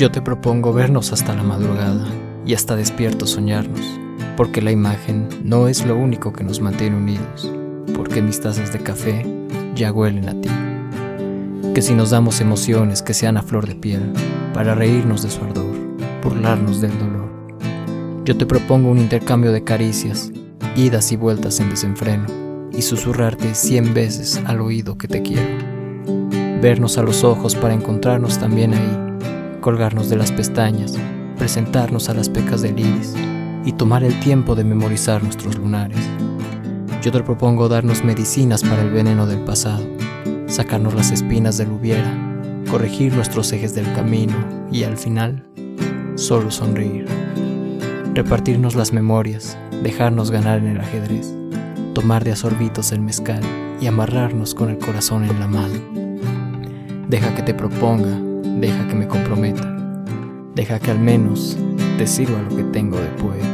Yo te propongo vernos hasta la madrugada y hasta despierto soñarnos, porque la imagen no es lo único que nos mantiene unidos, porque mis tazas de café ya huelen a ti. Que si nos damos emociones que sean a flor de piel, para reírnos de su ardor, burlarnos del dolor. Yo te propongo un intercambio de caricias, idas y vueltas en desenfreno, y susurrarte cien veces al oído que te quiero. Vernos a los ojos para encontrarnos también ahí, colgarnos de las pestañas, presentarnos a las pecas del iris y tomar el tiempo de memorizar nuestros lunares. Yo te propongo darnos medicinas para el veneno del pasado, sacarnos las espinas del hubiera, corregir nuestros ejes del camino y al final, solo sonreír. Repartirnos las memorias, dejarnos ganar en el ajedrez, tomar de asorbitos el mezcal y amarrarnos con el corazón en la mano. Deja que te proponga, deja que me comprometa, deja que al menos te sirva lo que tengo de poeta.